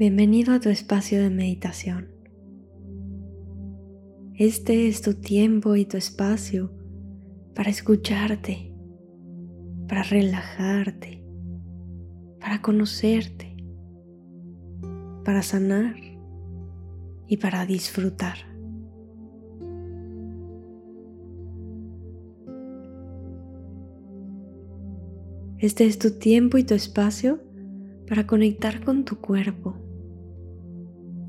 Bienvenido a tu espacio de meditación. Este es tu tiempo y tu espacio para escucharte, para relajarte, para conocerte, para sanar y para disfrutar. Este es tu tiempo y tu espacio para conectar con tu cuerpo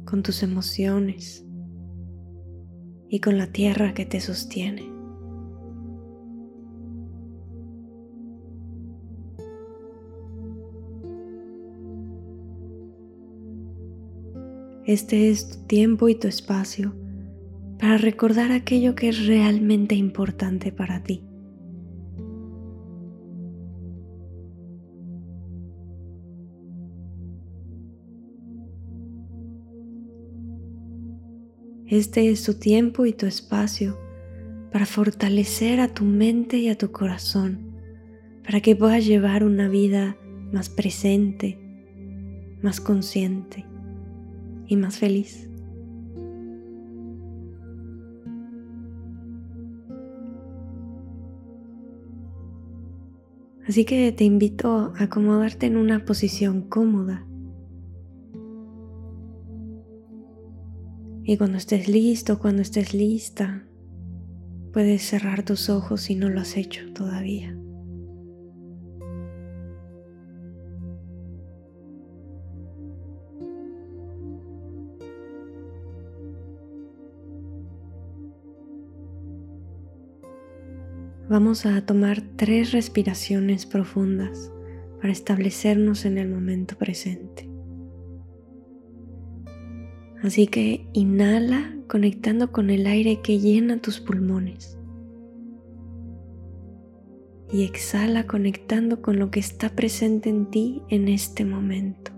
con tus emociones y con la tierra que te sostiene. Este es tu tiempo y tu espacio para recordar aquello que es realmente importante para ti. Este es tu tiempo y tu espacio para fortalecer a tu mente y a tu corazón, para que puedas llevar una vida más presente, más consciente y más feliz. Así que te invito a acomodarte en una posición cómoda Y cuando estés listo, cuando estés lista, puedes cerrar tus ojos si no lo has hecho todavía. Vamos a tomar tres respiraciones profundas para establecernos en el momento presente. Así que inhala conectando con el aire que llena tus pulmones. Y exhala conectando con lo que está presente en ti en este momento.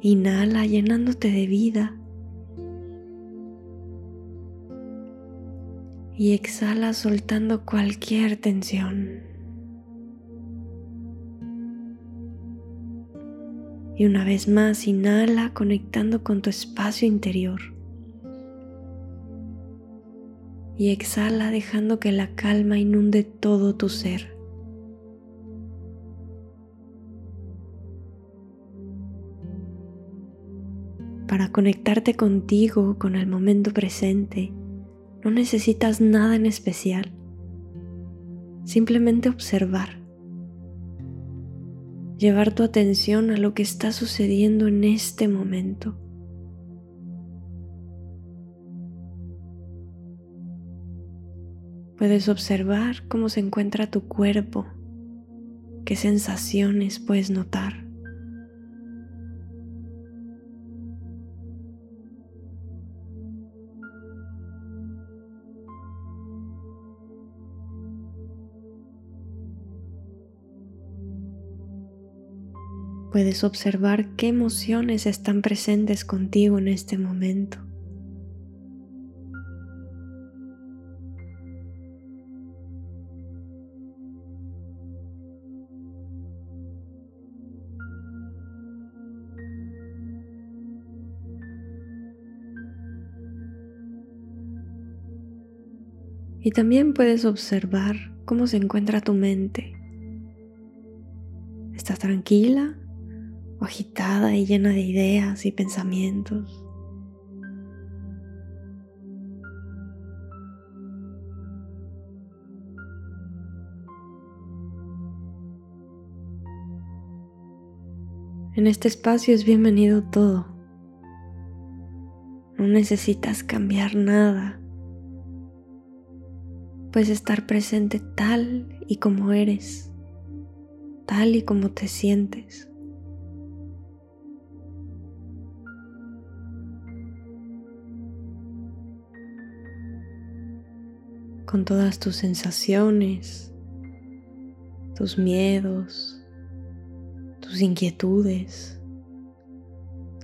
Inhala llenándote de vida. Y exhala soltando cualquier tensión. Y una vez más, inhala conectando con tu espacio interior. Y exhala dejando que la calma inunde todo tu ser. Para conectarte contigo, con el momento presente, no necesitas nada en especial. Simplemente observar llevar tu atención a lo que está sucediendo en este momento. Puedes observar cómo se encuentra tu cuerpo, qué sensaciones puedes notar. Puedes observar qué emociones están presentes contigo en este momento. Y también puedes observar cómo se encuentra tu mente. ¿Estás tranquila agitada y llena de ideas y pensamientos. En este espacio es bienvenido todo. No necesitas cambiar nada. Puedes estar presente tal y como eres, tal y como te sientes. Con todas tus sensaciones, tus miedos, tus inquietudes,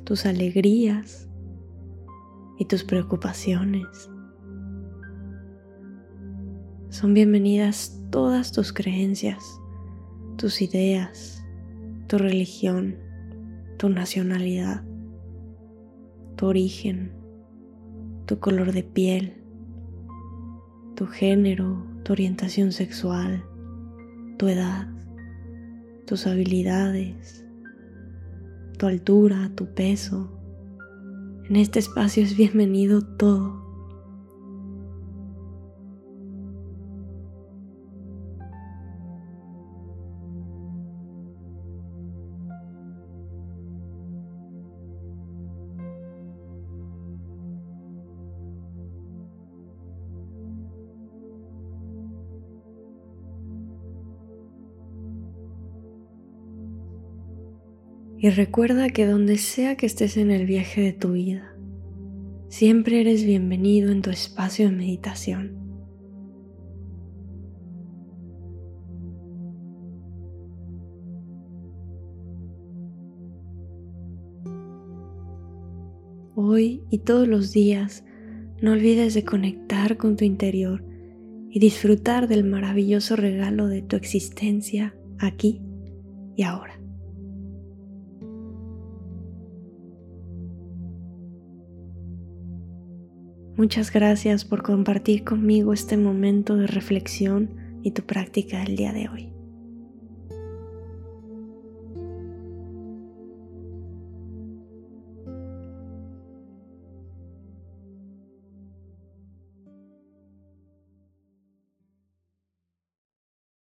tus alegrías y tus preocupaciones. Son bienvenidas todas tus creencias, tus ideas, tu religión, tu nacionalidad, tu origen, tu color de piel, tu género, tu orientación sexual, tu edad, tus habilidades, tu altura, tu peso. En este espacio es bienvenido todo. Y recuerda que donde sea que estés en el viaje de tu vida, siempre eres bienvenido en tu espacio de meditación. Hoy y todos los días, no olvides de conectar con tu interior y disfrutar del maravilloso regalo de tu existencia aquí y ahora. Muchas gracias por compartir conmigo este momento de reflexión y tu práctica del día de hoy.